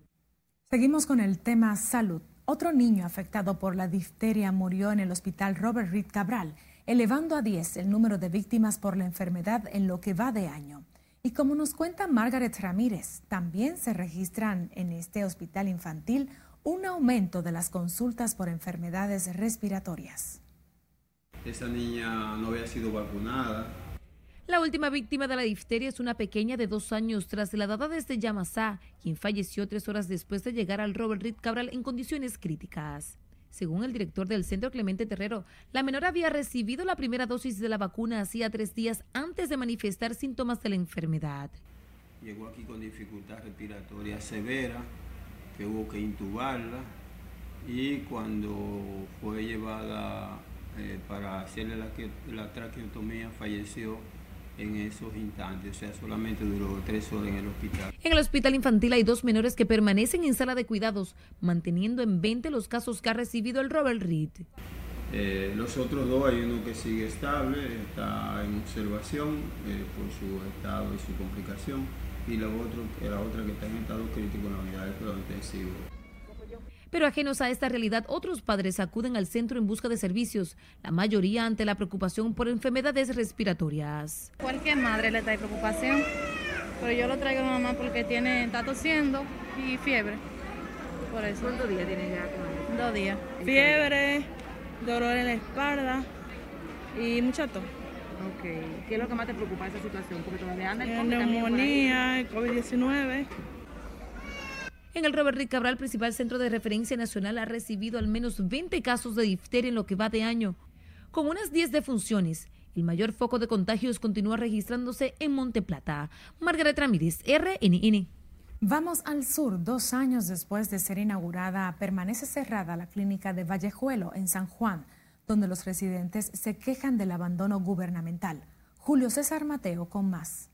Seguimos con el tema salud. Otro niño afectado por la difteria murió en el hospital Robert Reed Cabral, elevando a 10 el número de víctimas por la enfermedad en lo que va de año. Y como nos cuenta Margaret Ramírez, también se registran en este hospital infantil un aumento de las consultas por enfermedades respiratorias. Esa niña no había sido vacunada, la última víctima de la difteria es una pequeña de dos años trasladada desde Yamasá, quien falleció tres horas después de llegar al Robert Reed Cabral en condiciones críticas. Según el director del centro Clemente Terrero, la menor había recibido la primera dosis de la vacuna hacía tres días antes de manifestar síntomas de la enfermedad. Llegó aquí con dificultad respiratoria severa, que hubo que intubarla y cuando fue llevada eh, para hacerle la, la traqueotomía falleció en esos instantes, o sea, solamente duró tres horas en el hospital. En el hospital infantil hay dos menores que permanecen en sala de cuidados, manteniendo en 20 los casos que ha recibido el Robert Reed. Eh, los otros dos, hay uno que sigue estable, está en observación eh, por su estado y su complicación, y la, otro, la otra que está en estado crítico en la unidad de cuidado intensivo. Pero ajenos a esta realidad, otros padres acuden al centro en busca de servicios, la mayoría ante la preocupación por enfermedades respiratorias. Cualquier madre le trae preocupación, pero yo lo traigo a mamá porque tiene, está tosiendo y fiebre. Por eso. ¿Cuántos días tiene ya? Dos días. Fiebre, dolor en la espalda y mucha tos. Ok. ¿Qué es lo que más te preocupa esa situación? Porque todavía anda el COVID Neumonía, el COVID-19. En el Robert Rick Cabral, principal centro de referencia nacional, ha recibido al menos 20 casos de difteria en lo que va de año, con unas 10 defunciones. El mayor foco de contagios continúa registrándose en Monteplata. Margaret Ramírez, RNN. Vamos al sur. Dos años después de ser inaugurada, permanece cerrada la clínica de Vallejuelo en San Juan, donde los residentes se quejan del abandono gubernamental. Julio César Mateo con más.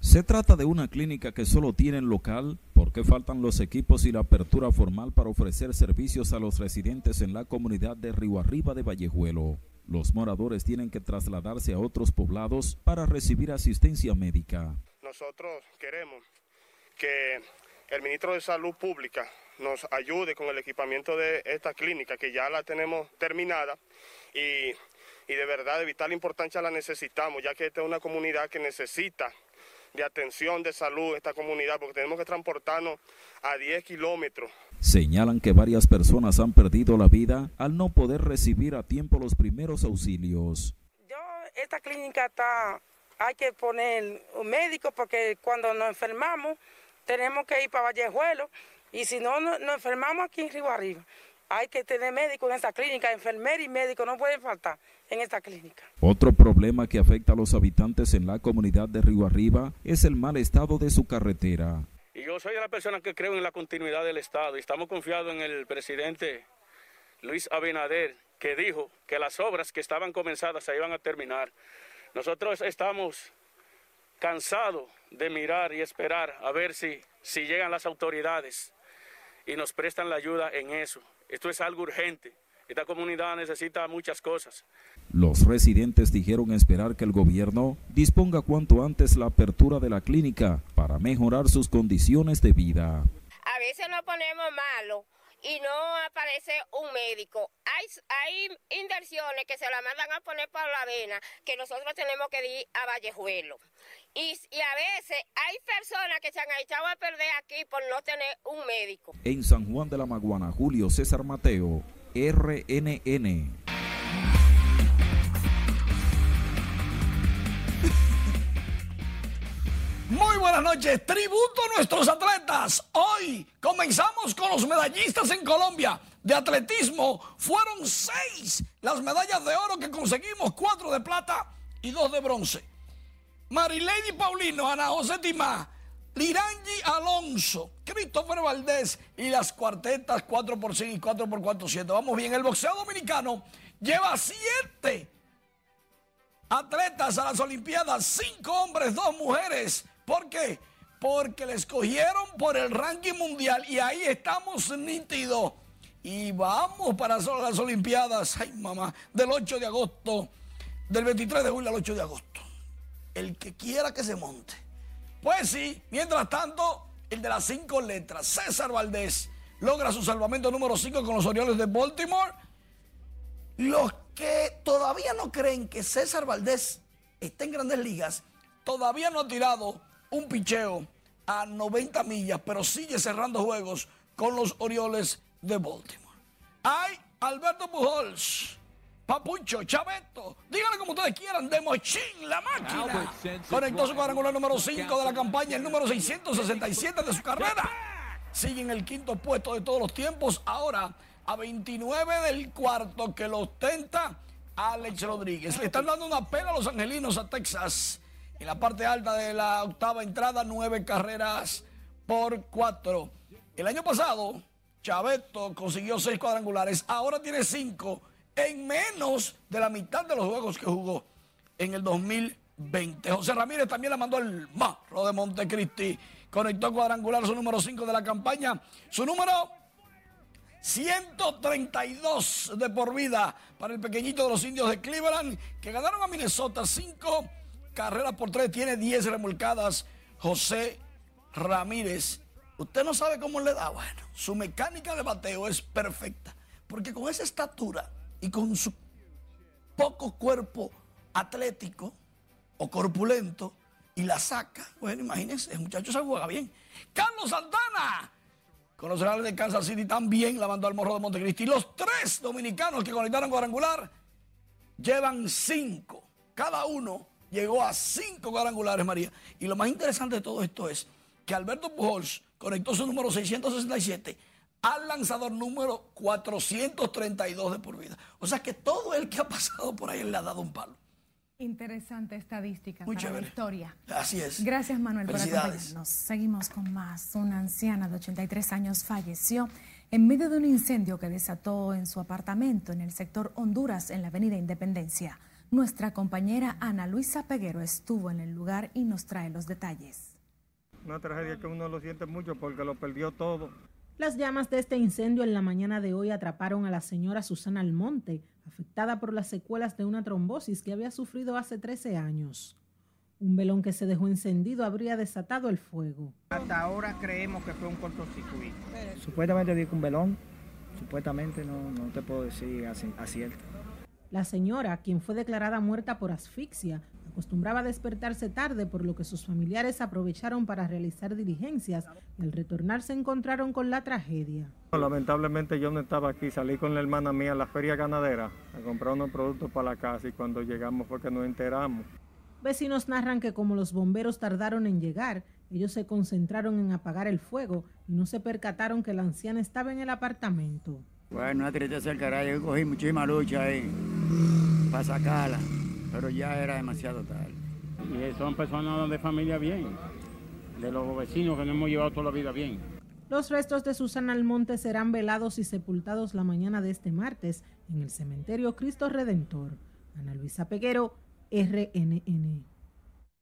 Se trata de una clínica que solo tiene local porque faltan los equipos y la apertura formal para ofrecer servicios a los residentes en la comunidad de Río Arriba de Vallejuelo. Los moradores tienen que trasladarse a otros poblados para recibir asistencia médica. Nosotros queremos que el ministro de Salud Pública nos ayude con el equipamiento de esta clínica que ya la tenemos terminada y, y de verdad de vital importancia la necesitamos ya que esta es una comunidad que necesita de atención de salud esta comunidad, porque tenemos que transportarnos a 10 kilómetros. Señalan que varias personas han perdido la vida al no poder recibir a tiempo los primeros auxilios. Yo, esta clínica está, hay que poner un médico porque cuando nos enfermamos tenemos que ir para Vallejuelo y si no nos, enfermamos aquí en Río Arriba, hay que tener médico en esta clínica, enfermera y médico no pueden faltar en esta clínica. Otro problema que afecta a los habitantes en la comunidad de Río Arriba es el mal estado de su carretera. Y yo soy de la persona que creo en la continuidad del Estado y estamos confiados en el presidente Luis Abinader, que dijo que las obras que estaban comenzadas se iban a terminar. Nosotros estamos cansados de mirar y esperar a ver si, si llegan las autoridades y nos prestan la ayuda en eso. Esto es algo urgente. Esta comunidad necesita muchas cosas. Los residentes dijeron esperar que el gobierno disponga cuanto antes la apertura de la clínica para mejorar sus condiciones de vida. A veces nos ponemos malos y no aparece un médico. Hay, hay inversiones que se la mandan a poner por la vena que nosotros tenemos que ir a Vallejuelo. Y, y, a veces hay personas que se han echado a perder aquí por no tener un médico. En San Juan de la Maguana, Julio César Mateo, RNN. Muy buenas noches, tributo a nuestros atletas. Hoy comenzamos con los medallistas en Colombia de atletismo. Fueron seis las medallas de oro que conseguimos, cuatro de plata y dos de bronce. Marilady Paulino, Ana José Timá, Lirangi Alonso, Christopher Valdés y las cuartetas 4x100 y 4x400. Vamos bien, el boxeo dominicano lleva siete atletas a las Olimpiadas, cinco hombres, dos mujeres. ¿Por qué? Porque le escogieron por el ranking mundial y ahí estamos nítidos. Y vamos para las Olimpiadas, ay mamá, del 8 de agosto, del 23 de julio al 8 de agosto. El que quiera que se monte. Pues sí, mientras tanto, el de las cinco letras, César Valdés, logra su salvamento número 5 con los Orioles de Baltimore. Los que todavía no creen que César Valdés está en grandes ligas, todavía no ha tirado un picheo a 90 millas, pero sigue cerrando juegos con los Orioles de Baltimore. Hay Alberto Pujols Papucho, Chaveto, díganle como ustedes quieran, de Mochín, la máquina. Conectó su cuadrangular número 5 de la campaña, el número 667 de su carrera. Sigue en el quinto puesto de todos los tiempos, ahora a 29 del cuarto que lo ostenta Alex Rodríguez. Le están dando una pena a los angelinos a Texas. En la parte alta de la octava entrada, nueve carreras por cuatro. El año pasado, Chaveto consiguió seis cuadrangulares, ahora tiene cinco en menos de la mitad de los juegos que jugó en el 2020. José Ramírez también la mandó al Marro de Montecristi. Conectó cuadrangular su número 5 de la campaña. Su número 132 de por vida para el pequeñito de los indios de Cleveland que ganaron a Minnesota 5 carreras por 3. Tiene 10 remolcadas. José Ramírez. Usted no sabe cómo le da. Bueno, su mecánica de bateo es perfecta. Porque con esa estatura y con su poco cuerpo atlético o corpulento y la saca. Bueno, imagínense, el muchacho se juega bien. Carlos Santana, con los Reales de Kansas City también la mandó al Morro de Montecristi. Los tres dominicanos que conectaron cuadrangular llevan cinco. Cada uno llegó a cinco cuadrangulares, María. Y lo más interesante de todo esto es que Alberto Pujols conectó su número 667 al lanzador número 432 de por vida. O sea que todo el que ha pasado por ahí le ha dado un palo. Interesante estadística para la historia. Así es. Gracias, Manuel, por acompañarnos. Seguimos con más. Una anciana de 83 años falleció en medio de un incendio que desató en su apartamento en el sector Honduras, en la Avenida Independencia. Nuestra compañera Ana Luisa Peguero estuvo en el lugar y nos trae los detalles. Una tragedia que uno lo siente mucho porque lo perdió todo. Las llamas de este incendio en la mañana de hoy atraparon a la señora Susana Almonte, afectada por las secuelas de una trombosis que había sufrido hace 13 años. Un velón que se dejó encendido habría desatado el fuego. Hasta ahora creemos que fue un cortocircuito. Supuestamente dijo un velón, supuestamente no, no te puedo decir acierto. La señora, quien fue declarada muerta por asfixia, acostumbraba a despertarse tarde, por lo que sus familiares aprovecharon para realizar diligencias y al retornar se encontraron con la tragedia. Lamentablemente yo no estaba aquí, salí con la hermana mía a la feria ganadera a comprar unos productos para la casa y cuando llegamos fue que nos enteramos. Vecinos narran que como los bomberos tardaron en llegar, Ellos se concentraron en apagar el fuego y no se percataron que la anciana estaba en el apartamento. Bueno, una tristeza del carajo, yo cogí muchísima lucha ahí para sacarla, pero ya era demasiado tarde. Y son personas de familia bien, de los vecinos que nos hemos llevado toda la vida bien. Los restos de Susana Almonte serán velados y sepultados la mañana de este martes en el cementerio Cristo Redentor. Ana Luisa Peguero, RNN.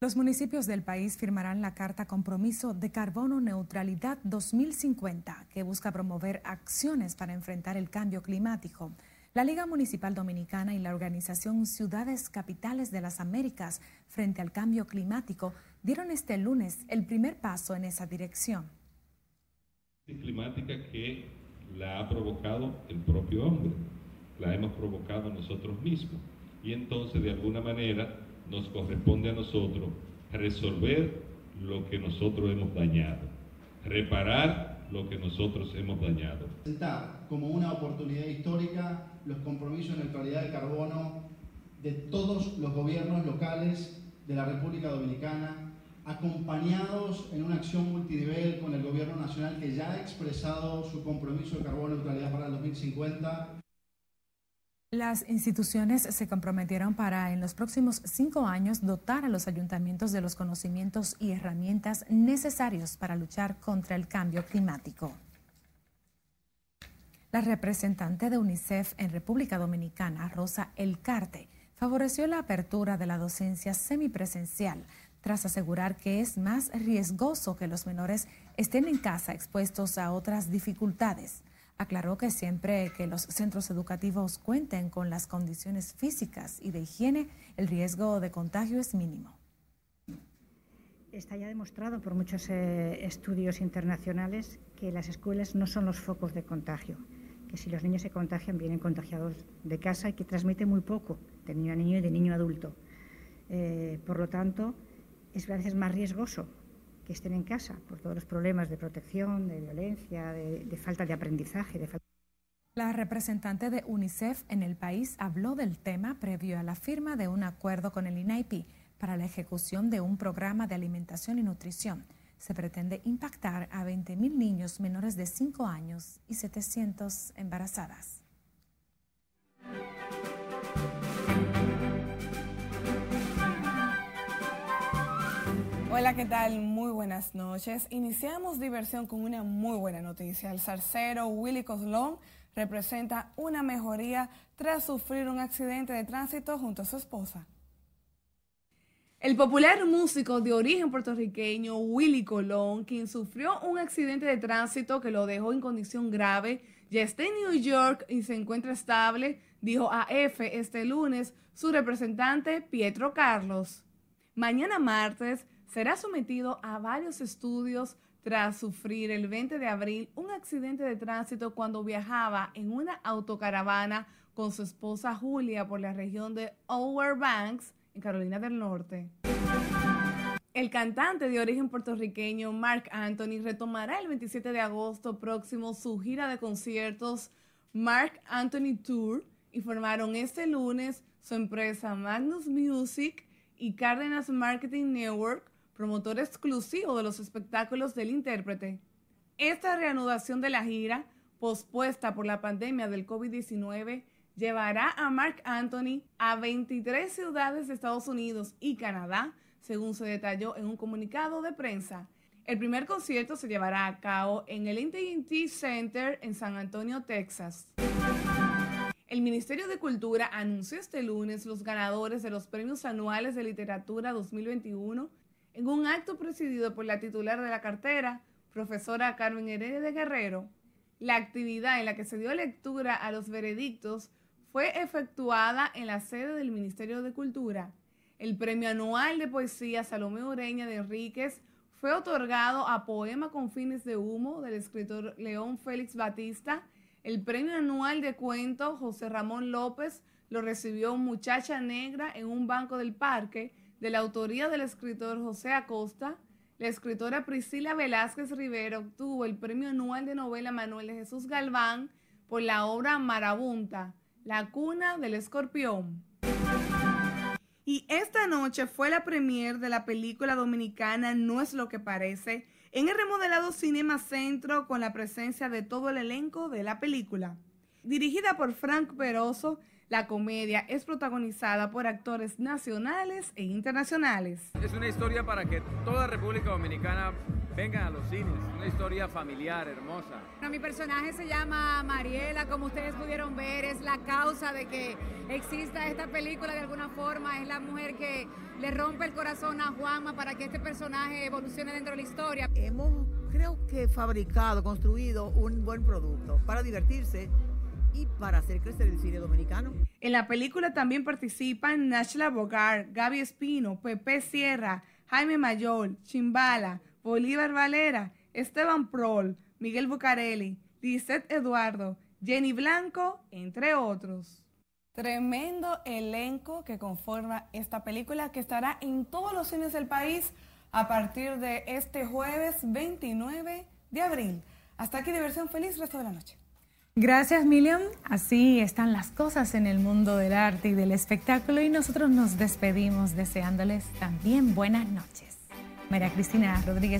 Los municipios del país firmarán la Carta Compromiso de Carbono Neutralidad 2050, que busca promover acciones para enfrentar el cambio climático. La Liga Municipal Dominicana y la organización Ciudades Capitales de las Américas frente al cambio climático dieron este lunes el primer paso en esa dirección. Climática que la ha provocado el propio hombre, la hemos provocado nosotros mismos. Y entonces, de alguna manera, nos corresponde a nosotros resolver lo que nosotros hemos dañado, reparar lo que nosotros hemos dañado. Como una oportunidad histórica los compromisos de neutralidad de carbono de todos los gobiernos locales de la República Dominicana, acompañados en una acción multinivel con el gobierno nacional que ya ha expresado su compromiso de carbono neutralidad para el 2050. Las instituciones se comprometieron para en los próximos cinco años dotar a los ayuntamientos de los conocimientos y herramientas necesarios para luchar contra el cambio climático. La representante de UNICEF en República Dominicana, Rosa Elcarte, favoreció la apertura de la docencia semipresencial tras asegurar que es más riesgoso que los menores estén en casa expuestos a otras dificultades. Aclaró que siempre que los centros educativos cuenten con las condiciones físicas y de higiene, el riesgo de contagio es mínimo. Está ya demostrado por muchos eh, estudios internacionales que las escuelas no son los focos de contagio, que si los niños se contagian vienen contagiados de casa y que transmiten muy poco de niño a niño y de niño a adulto. Eh, por lo tanto, es a veces más riesgoso que estén en casa por todos los problemas de protección, de violencia, de, falta de aprendizaje. La representante de UNICEF en el país habló del tema previo a la firma de un acuerdo con el INAIPI para la ejecución de un programa de alimentación y nutrición. Se pretende impactar a 20.000 niños menores de 5 años y 700 embarazadas. Hola, ¿qué tal? Muy buenas noches. Iniciamos diversión con una muy buena noticia. El zarcero Willy Coslón representa una mejoría tras sufrir un accidente de tránsito junto a su esposa. El popular músico de origen puertorriqueño Willy Colón, quien sufrió un accidente de tránsito que lo dejó en condición grave, ya está en New York y se encuentra estable, dijo a F este lunes su representante Pietro Carlos. Mañana martes, será sometido a varios estudios tras sufrir el 20 de abril un accidente de tránsito cuando viajaba en una autocaravana con su esposa Julia por la región de Outer Banks, Carolina del Norte. El cantante de origen puertorriqueño Mark Anthony retomará el 27 de agosto próximo su gira de conciertos Mark Anthony Tour, informaron este lunes su empresa Magnus Music y Cárdenas Marketing Network promotor exclusivo de los espectáculos del intérprete. Esta reanudación de la gira, pospuesta por la pandemia del COVID-19, llevará a Mark Anthony a 23 ciudades de Estados Unidos y Canadá, según se detalló en un comunicado de prensa. El primer concierto se llevará a cabo en el AT&T Center en San Antonio, Texas. El Ministerio de Cultura anunció este lunes los ganadores de los premios anuales de literatura 2021 en un acto presidido por la titular de la cartera, profesora Carmen Heredia de Guerrero, la actividad en la que se dio lectura a los veredictos fue efectuada en la sede del Ministerio de Cultura. El premio anual de poesía Salomé Ureña de Enríquez fue otorgado a Poema con fines de humo del escritor León Félix Batista. El premio anual de cuento José Ramón López lo recibió Muchacha Negra en un banco del parque de la autoría del escritor José Acosta, la escritora Priscila Velázquez Rivera obtuvo el Premio Anual de Novela Manuel de Jesús Galván por la obra Marabunta, La cuna del escorpión. Y esta noche fue la premier de la película dominicana No es lo que parece en el remodelado Cinema Centro con la presencia de todo el elenco de la película. Dirigida por Frank Peroso, la comedia es protagonizada por actores nacionales e internacionales. Es una historia para que toda República Dominicana venga a los cines, una historia familiar, hermosa. Bueno, mi personaje se llama Mariela, como ustedes pudieron ver, es la causa de que exista esta película de alguna forma, es la mujer que le rompe el corazón a Juanma para que este personaje evolucione dentro de la historia. Hemos, creo que, fabricado, construido un buen producto para divertirse y para hacer crecer el cine dominicano. En la película también participan Nashla Bogart, Gaby Espino, Pepe Sierra, Jaime Mayol, Chimbala, Bolívar Valera, Esteban Prol, Miguel Bucarelli, Lisette Eduardo, Jenny Blanco, entre otros. Tremendo elenco que conforma esta película que estará en todos los cines del país a partir de este jueves 29 de abril. Hasta aquí diversión feliz resto de la noche. Gracias, Miriam. Así están las cosas en el mundo del arte y del espectáculo y nosotros nos despedimos deseándoles también buenas noches. María Cristina Rodríguez.